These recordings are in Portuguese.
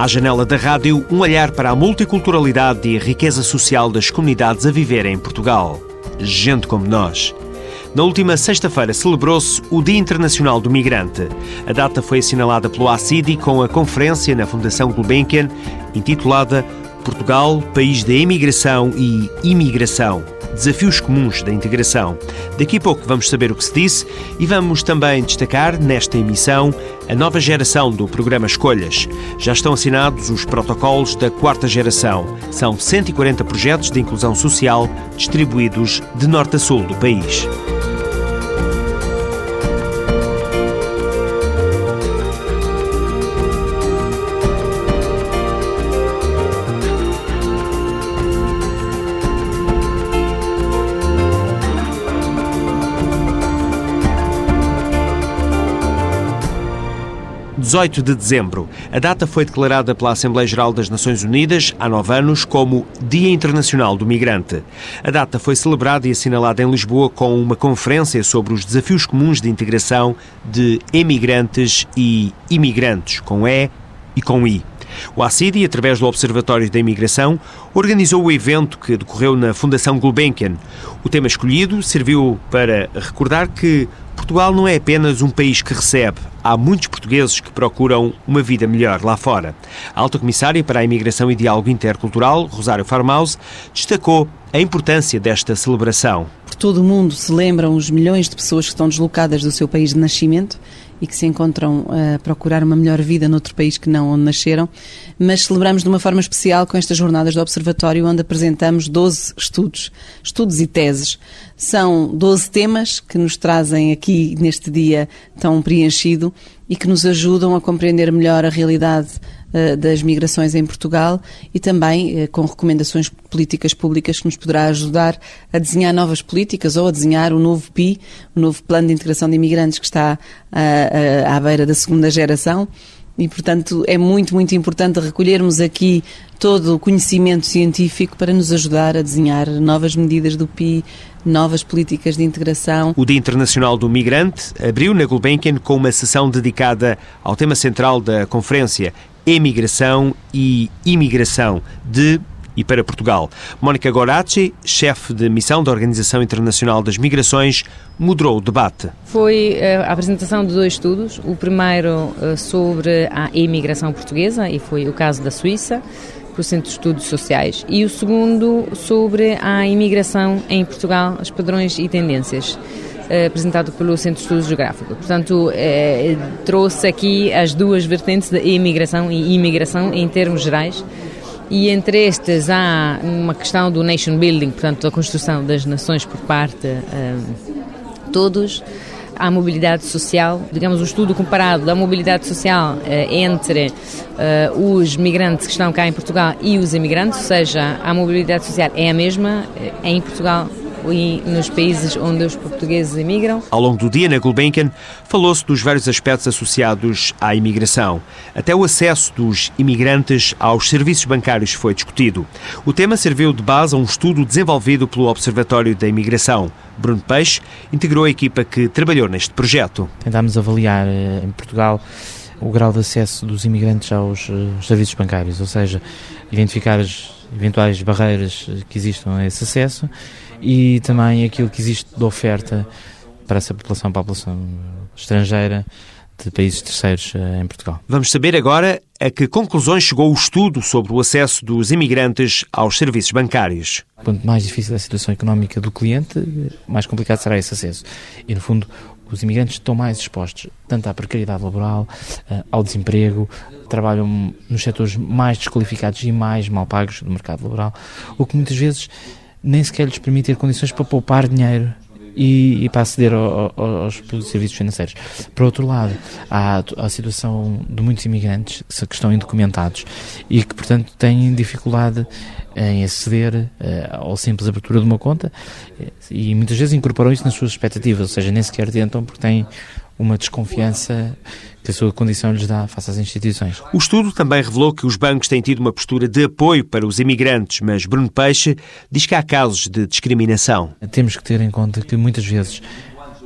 À janela da rádio, um olhar para a multiculturalidade e a riqueza social das comunidades a viver em Portugal. Gente como nós. Na última sexta-feira celebrou-se o Dia Internacional do Migrante. A data foi assinalada pelo ACIDI com a conferência na Fundação Gulbenkian, intitulada Portugal, País da Emigração e Imigração. Desafios comuns da integração. Daqui a pouco vamos saber o que se disse e vamos também destacar, nesta emissão, a nova geração do programa Escolhas. Já estão assinados os protocolos da quarta geração. São 140 projetos de inclusão social distribuídos de norte a sul do país. 18 de dezembro. A data foi declarada pela Assembleia Geral das Nações Unidas, há nove anos, como Dia Internacional do Migrante. A data foi celebrada e assinalada em Lisboa com uma conferência sobre os desafios comuns de integração de emigrantes e imigrantes, com E e com I. O ACIDI, através do Observatório da Imigração, organizou o evento que decorreu na Fundação Gulbenkian. O tema escolhido serviu para recordar que Portugal não é apenas um país que recebe. Há muitos portugueses que procuram uma vida melhor lá fora. A alta comissária para a imigração e diálogo intercultural, Rosário Farmaus, destacou a importância desta celebração. Por todo o mundo se lembram os milhões de pessoas que estão deslocadas do seu país de nascimento e que se encontram a procurar uma melhor vida noutro país que não onde nasceram, mas celebramos de uma forma especial com estas jornadas do Observatório, onde apresentamos 12 estudos, estudos e teses. São 12 temas que nos trazem aqui neste dia tão preenchido e que nos ajudam a compreender melhor a realidade uh, das migrações em Portugal e também uh, com recomendações políticas públicas que nos poderá ajudar a desenhar novas políticas ou a desenhar o novo PI, o novo Plano de Integração de Imigrantes que está uh, à beira da segunda geração. E, portanto, é muito, muito importante recolhermos aqui todo o conhecimento científico para nos ajudar a desenhar novas medidas do PI, novas políticas de integração. O Dia Internacional do Migrante abriu na Gulbenkian com uma sessão dedicada ao tema central da conferência, Emigração e Imigração, de e para Portugal. Mónica Goracci, chefe de missão da Organização Internacional das Migrações, moderou o debate. Foi eh, a apresentação de dois estudos. O primeiro eh, sobre a imigração portuguesa, e foi o caso da Suíça, para o Centro de Estudos Sociais, e o segundo sobre a imigração em Portugal, os padrões e tendências. Eh, apresentado pelo Centro de Estudos Geográfico. Portanto, eh, trouxe aqui as duas vertentes da imigração e imigração em termos gerais. E entre estas há uma questão do nation building, portanto, da construção das nações por parte de eh, todos à mobilidade social, digamos, um estudo comparado da mobilidade social eh, entre eh, os migrantes que estão cá em Portugal e os imigrantes, ou seja, a mobilidade social é a mesma eh, em Portugal e nos países onde os portugueses emigram. Ao longo do dia, na Gulbenkian, falou-se dos vários aspectos associados à imigração. Até o acesso dos imigrantes aos serviços bancários foi discutido. O tema serviu de base a um estudo desenvolvido pelo Observatório da Imigração. Bruno Peixe integrou a equipa que trabalhou neste projeto. Tentámos avaliar eh, em Portugal o grau de acesso dos imigrantes aos eh, serviços bancários, ou seja, identificar as eventuais barreiras que existam a esse acesso e também aquilo que existe de oferta para essa população, para a população estrangeira de países terceiros eh, em Portugal. Vamos saber agora a que conclusões chegou o estudo sobre o acesso dos imigrantes aos serviços bancários. Quanto mais difícil é a situação económica do cliente, mais complicado será esse acesso. E, no fundo, os imigrantes estão mais expostos tanto à precariedade laboral, eh, ao desemprego, trabalham nos setores mais desqualificados e mais mal pagos do mercado laboral, o que muitas vezes nem sequer lhes permite ter condições para poupar dinheiro e, e para aceder ao, ao, aos serviços financeiros. Por outro lado, há a situação de muitos imigrantes que estão indocumentados e que, portanto, têm dificuldade em aceder uh, ao simples abertura de uma conta e muitas vezes incorporam isso nas suas expectativas, ou seja, nem sequer tentam porque têm uma desconfiança que a sua condição lhes dá face às instituições. O estudo também revelou que os bancos têm tido uma postura de apoio para os imigrantes, mas Bruno Peixe diz que há casos de discriminação. Temos que ter em conta que muitas vezes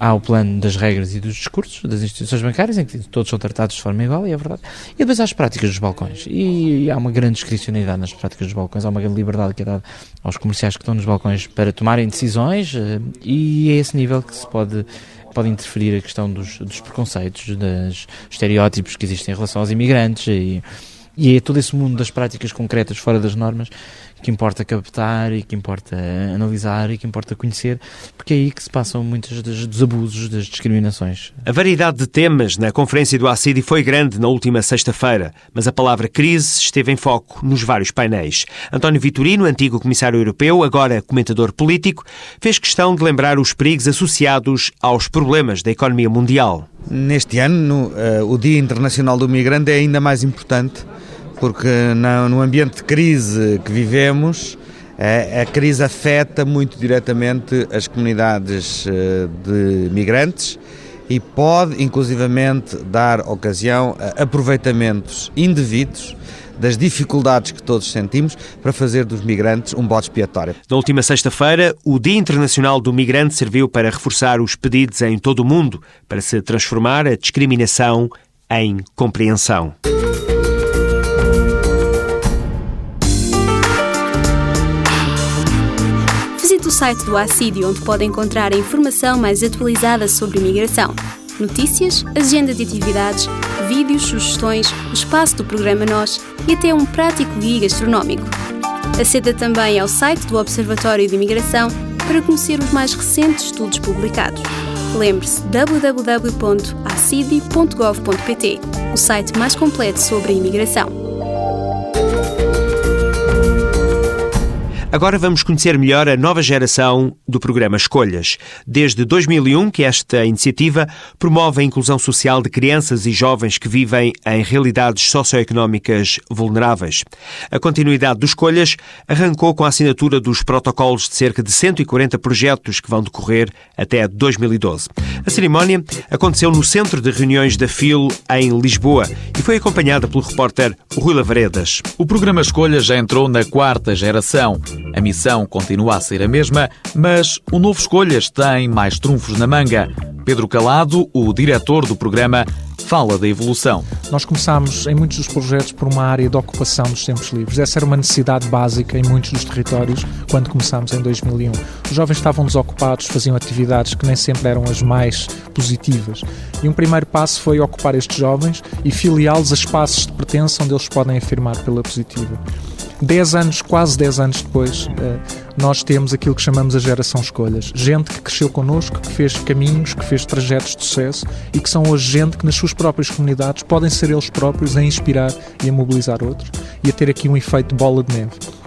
há o plano das regras e dos discursos das instituições bancárias, em que todos são tratados de forma igual, e é verdade. E depois há as práticas dos balcões. E há uma grande discricionalidade nas práticas dos balcões, há uma grande liberdade que é dada aos comerciais que estão nos balcões para tomarem decisões, eh, e é esse nível que se pode pode interferir a questão dos, dos preconceitos, dos estereótipos que existem em relação aos imigrantes e, e é todo esse mundo das práticas concretas fora das normas que importa captar e que importa analisar e que importa conhecer, porque é aí que se passam muitos dos abusos, das discriminações. A variedade de temas na conferência do ACIDI foi grande na última sexta-feira, mas a palavra crise esteve em foco nos vários painéis. António Vitorino, antigo comissário europeu, agora comentador político, fez questão de lembrar os perigos associados aos problemas da economia mundial. Neste ano, no, uh, o Dia Internacional do Migrante é ainda mais importante porque no ambiente de crise que vivemos, a crise afeta muito diretamente as comunidades eh, de migrantes e pode, inclusivamente, dar ocasião a aproveitamentos indevidos das dificuldades que todos sentimos para fazer dos migrantes um bode expiatório. Na última sexta-feira, o Dia Internacional do Migrante serviu para reforçar os pedidos em todo o mundo para se transformar a discriminação em compreensão. O site do ACID, onde pode encontrar a informação mais atualizada sobre imigração, notícias, agenda de atividades, vídeos, sugestões, o espaço do programa Nós e até um prático guia gastronómico. Aceda também ao site do Observatório de Imigração para conhecer os mais recentes estudos publicados. Lembre-se www.acidi.gov.pt, o site mais completo sobre a imigração. Agora vamos conhecer melhor a nova geração do programa Escolhas. Desde 2001 que esta iniciativa promove a inclusão social de crianças e jovens que vivem em realidades socioeconómicas vulneráveis. A continuidade do Escolhas arrancou com a assinatura dos protocolos de cerca de 140 projetos que vão decorrer até 2012. A cerimónia aconteceu no Centro de Reuniões da FIL em Lisboa e foi acompanhada pelo repórter Rui Lavaredas. O programa Escolhas já entrou na quarta geração. A missão continua a ser a mesma, mas o novo Escolhas tem mais trunfos na manga. Pedro Calado, o diretor do programa, fala da evolução. Nós começámos em muitos dos projetos por uma área de ocupação dos tempos livres. Essa era uma necessidade básica em muitos dos territórios quando começámos em 2001. Os jovens estavam desocupados, faziam atividades que nem sempre eram as mais positivas. E um primeiro passo foi ocupar estes jovens e filiá-los a espaços de pertença onde eles podem afirmar pela positiva. Dez anos, quase 10 anos depois, eh, nós temos aquilo que chamamos a geração escolhas. Gente que cresceu connosco, que fez caminhos, que fez trajetos de sucesso e que são hoje gente que nas suas próprias comunidades podem ser eles próprios a inspirar e a mobilizar outros e a ter aqui um efeito bola de neve.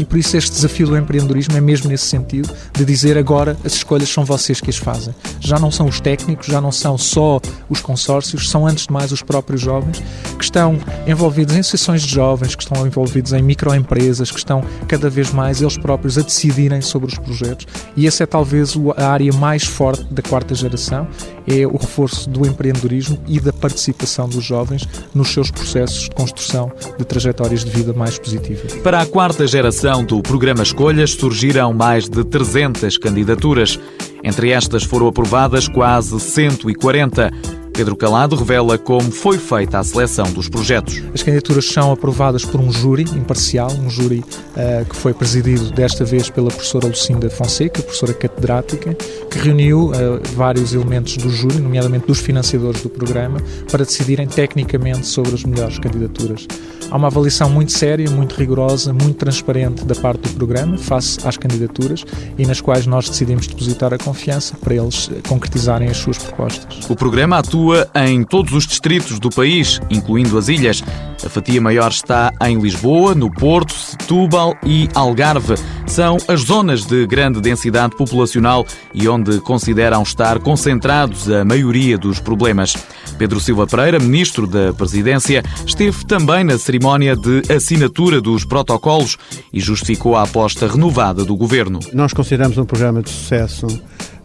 E por isso este desafio do empreendedorismo é mesmo nesse sentido, de dizer agora as escolhas são vocês que as fazem. Já não são os técnicos, já não são só os consórcios, são antes de mais os próprios jovens que estão envolvidos em associações de jovens, que estão envolvidos em microempresas, que estão cada vez mais eles próprios a decidirem sobre os projetos. E essa é talvez a área mais forte da quarta geração, é o reforço do empreendedorismo e da participação dos jovens nos seus processos de construção de trajetórias de vida mais positivas. Para a quarta geração do programa Escolhas surgiram mais de 300 candidaturas. Entre estas foram aprovadas quase 140. Pedro Calado revela como foi feita a seleção dos projetos. As candidaturas são aprovadas por um júri imparcial, um júri uh, que foi presidido desta vez pela professora Lucinda Fonseca, professora catedrática, que reuniu uh, vários elementos do júri, nomeadamente dos financiadores do programa, para decidirem tecnicamente sobre as melhores candidaturas. Há uma avaliação muito séria, muito rigorosa, muito transparente da parte do programa, face às candidaturas, e nas quais nós decidimos depositar a confiança para eles concretizarem as suas propostas. O programa atua em todos os distritos do país, incluindo as ilhas. A fatia maior está em Lisboa, no Porto, Setúbal e Algarve. São as zonas de grande densidade populacional e onde consideram estar concentrados a maioria dos problemas. Pedro Silva Pereira, ministro da Presidência, esteve também na cerimónia de assinatura dos protocolos e justificou a aposta renovada do governo. Nós consideramos um programa de sucesso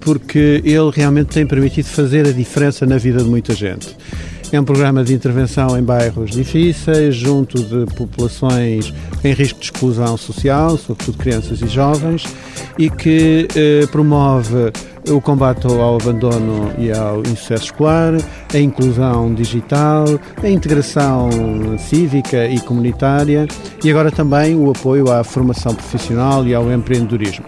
porque ele realmente tem permitido fazer a diferença na vida de muita gente. É um programa de intervenção em bairros difíceis, junto de populações em risco de exclusão social, sobretudo crianças e jovens, e que eh, promove o combate ao abandono e ao insucesso escolar, a inclusão digital, a integração cívica e comunitária e agora também o apoio à formação profissional e ao empreendedorismo.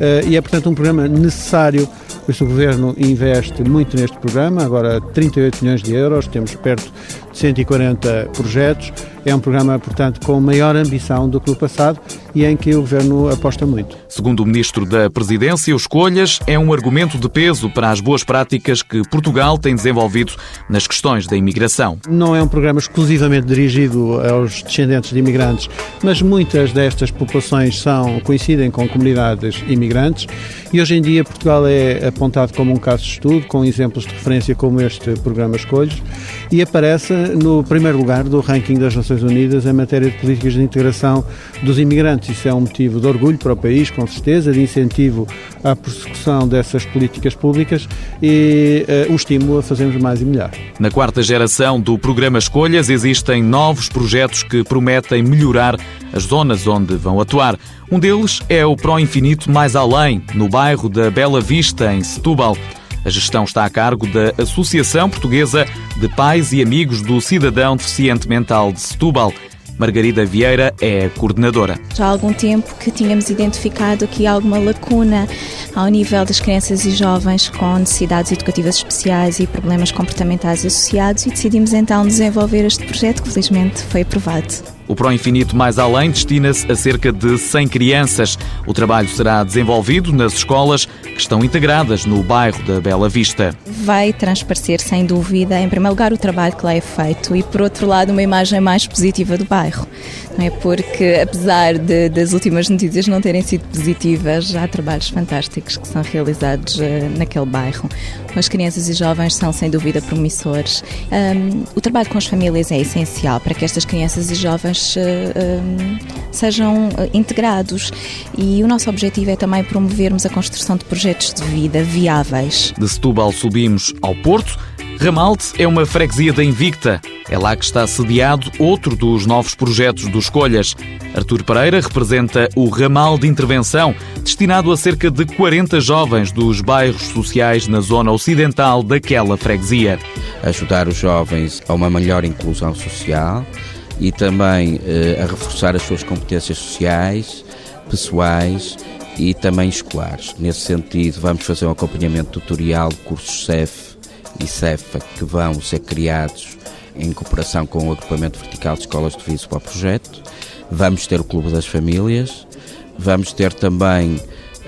Eh, e é, portanto, um programa necessário o Governo investe muito neste programa, agora 38 milhões de euros, temos perto de 140 projetos. É um programa, portanto, com maior ambição do que o passado e em que o Governo aposta muito. Segundo o Ministro da Presidência, o Escolhas é um argumento de peso para as boas práticas que Portugal tem desenvolvido nas questões da imigração. Não é um programa exclusivamente dirigido aos descendentes de imigrantes, mas muitas destas populações são, coincidem com comunidades imigrantes e hoje em dia Portugal é apontado como um caso de estudo, com exemplos de referência como este programa Escolhas e aparece no primeiro lugar do ranking das Nações Unidas em matéria de políticas de integração dos imigrantes. Isso é um motivo de orgulho para o país, com certeza, de incentivo à persecução dessas políticas públicas e uh, um estímulo a fazermos mais e melhor. Na quarta geração do programa Escolhas existem novos projetos que prometem melhorar as zonas onde vão atuar. Um deles é o Pro Infinito Mais Além, no bairro da Bela Vista, em Setúbal. A gestão está a cargo da Associação Portuguesa de Pais e Amigos do Cidadão Deficiente Mental de Setúbal. Margarida Vieira é a coordenadora. Já há algum tempo que tínhamos identificado aqui alguma lacuna ao nível das crianças e jovens com necessidades educativas especiais e problemas comportamentais associados e decidimos então desenvolver este projeto que felizmente foi aprovado. O Pro Infinito Mais Além destina-se a cerca de 100 crianças. O trabalho será desenvolvido nas escolas que estão integradas no bairro da Bela Vista. Vai transparecer, sem dúvida, em primeiro lugar, o trabalho que lá é feito e, por outro lado, uma imagem mais positiva do bairro. É porque, apesar de, das últimas notícias não terem sido positivas, há trabalhos fantásticos que são realizados uh, naquele bairro. As crianças e jovens são, sem dúvida, promissores. Um, o trabalho com as famílias é essencial para que estas crianças e jovens uh, um, sejam eh, integrados e o nosso objetivo é também promovermos a construção de projetos de vida viáveis. De Setúbal subimos ao Porto. Ramalte é uma freguesia da Invicta. É lá que está sediado outro dos novos projetos do Escolhas. Artur Pereira representa o Ramal de Intervenção, destinado a cerca de 40 jovens dos bairros sociais na zona ocidental daquela freguesia. Ajudar os jovens a uma melhor inclusão social, e também eh, a reforçar as suas competências sociais, pessoais e também escolares. Nesse sentido, vamos fazer um acompanhamento tutorial de cursos CEF e CEFA que vão ser criados em cooperação com o agrupamento vertical de escolas de viso para o projeto. Vamos ter o Clube das Famílias, vamos ter também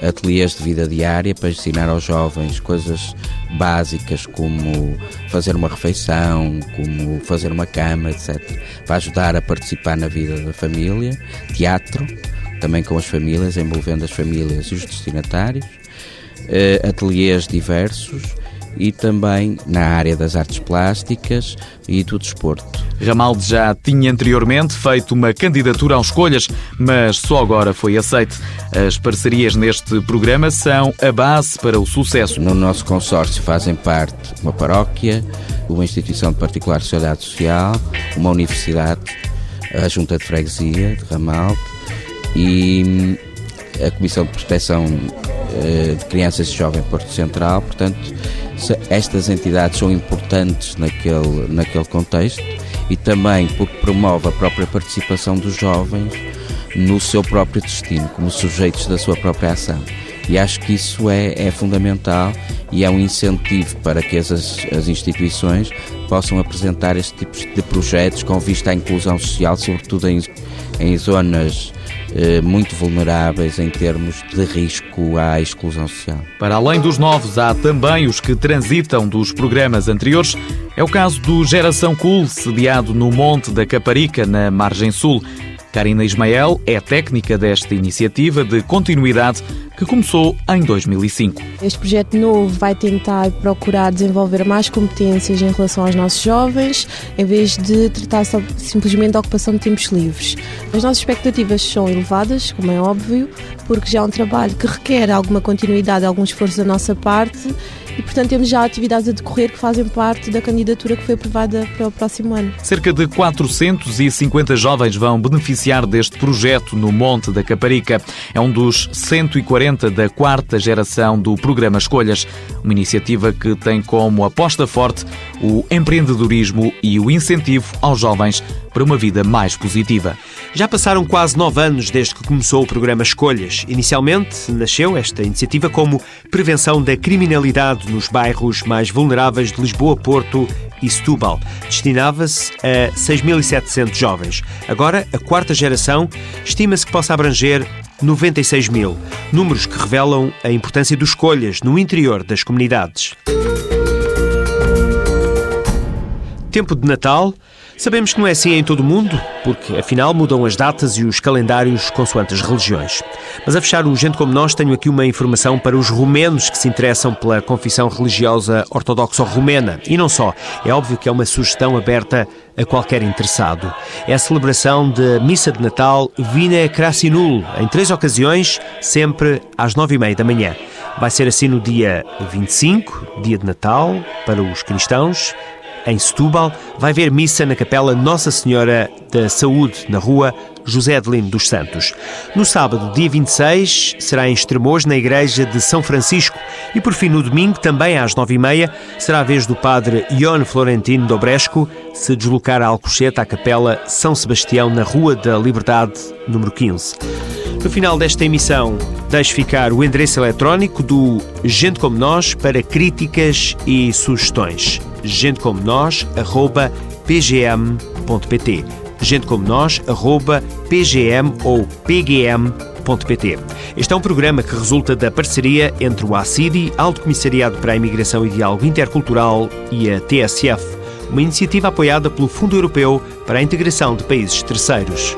ateliês de vida diária para ensinar aos jovens coisas básicas como fazer uma refeição, como fazer uma cama, etc. Para ajudar a participar na vida da família, teatro, também com as famílias, envolvendo as famílias e os destinatários, uh, ateliês diversos e também na área das artes plásticas e do desporto. Ramalde já tinha anteriormente feito uma candidatura às escolhas, mas só agora foi aceite. As parcerias neste programa são a base para o sucesso. No nosso consórcio fazem parte uma paróquia, uma instituição de particular sociedade social, uma universidade, a Junta de Freguesia de Ramalde e a Comissão de Proteção eh, de Crianças e Jovens Porto Central. Portanto, estas entidades são importantes naquele, naquele contexto e também porque promove a própria participação dos jovens no seu próprio destino, como sujeitos da sua própria ação. E acho que isso é, é fundamental e é um incentivo para que as, as instituições possam apresentar este tipo de projetos com vista à inclusão social, sobretudo em, em zonas muito vulneráveis em termos de risco à exclusão social. Para além dos novos, há também os que transitam dos programas anteriores. É o caso do Geração Cool, sediado no Monte da Caparica, na margem sul. Karina Ismael é técnica desta iniciativa de continuidade que começou em 2005. Este projeto novo vai tentar procurar desenvolver mais competências em relação aos nossos jovens, em vez de tratar simplesmente da ocupação de tempos livres. As nossas expectativas são elevadas, como é óbvio, porque já é um trabalho que requer alguma continuidade, algum esforço da nossa parte e, portanto, temos já atividades a decorrer que fazem parte da candidatura que foi aprovada para o próximo ano. Cerca de 450 jovens vão beneficiar deste projeto no Monte da Caparica. É um dos 140 da quarta geração do programa Escolhas, uma iniciativa que tem como aposta forte o empreendedorismo e o incentivo aos jovens para uma vida mais positiva. Já passaram quase nove anos desde que começou o programa Escolhas. Inicialmente nasceu esta iniciativa como prevenção da criminalidade nos bairros mais vulneráveis de Lisboa, Porto e Setúbal. Destinava-se a 6.700 jovens. Agora, a quarta geração estima-se que possa abranger 96 mil. Números que revelam a importância dos escolhas no interior das comunidades. Tempo de Natal. Sabemos que não é assim em todo o mundo, porque afinal mudam as datas e os calendários consoante as religiões. Mas a fechar o Gente Como Nós, tenho aqui uma informação para os romenos que se interessam pela confissão religiosa ortodoxa romena. E não só. É óbvio que é uma sugestão aberta a qualquer interessado. É a celebração da Missa de Natal Vina Crasinul, em três ocasiões, sempre às nove e meia da manhã. Vai ser assim no dia 25, dia de Natal, para os cristãos, em Setúbal, vai ver missa na Capela Nossa Senhora da Saúde, na rua José Adelino dos Santos. No sábado, dia 26, será em Estremoz, na Igreja de São Francisco. E por fim, no domingo, também às nove e meia, será a vez do padre Ion Florentino Dobresco se deslocar a Alcochete, à Capela São Sebastião, na Rua da Liberdade, número 15. No final desta emissão, deixo ficar o endereço eletrónico do Gente Como Nós para críticas e sugestões gente como nós, arroba pgm.pt. Gente como nós, arroba pgm ou pgm.pt. Este é um programa que resulta da parceria entre o ACIDI, Alto Comissariado para a Imigração e Diálogo Intercultural, e a TSF, uma iniciativa apoiada pelo Fundo Europeu para a Integração de Países Terceiros.